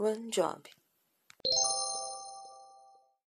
one job.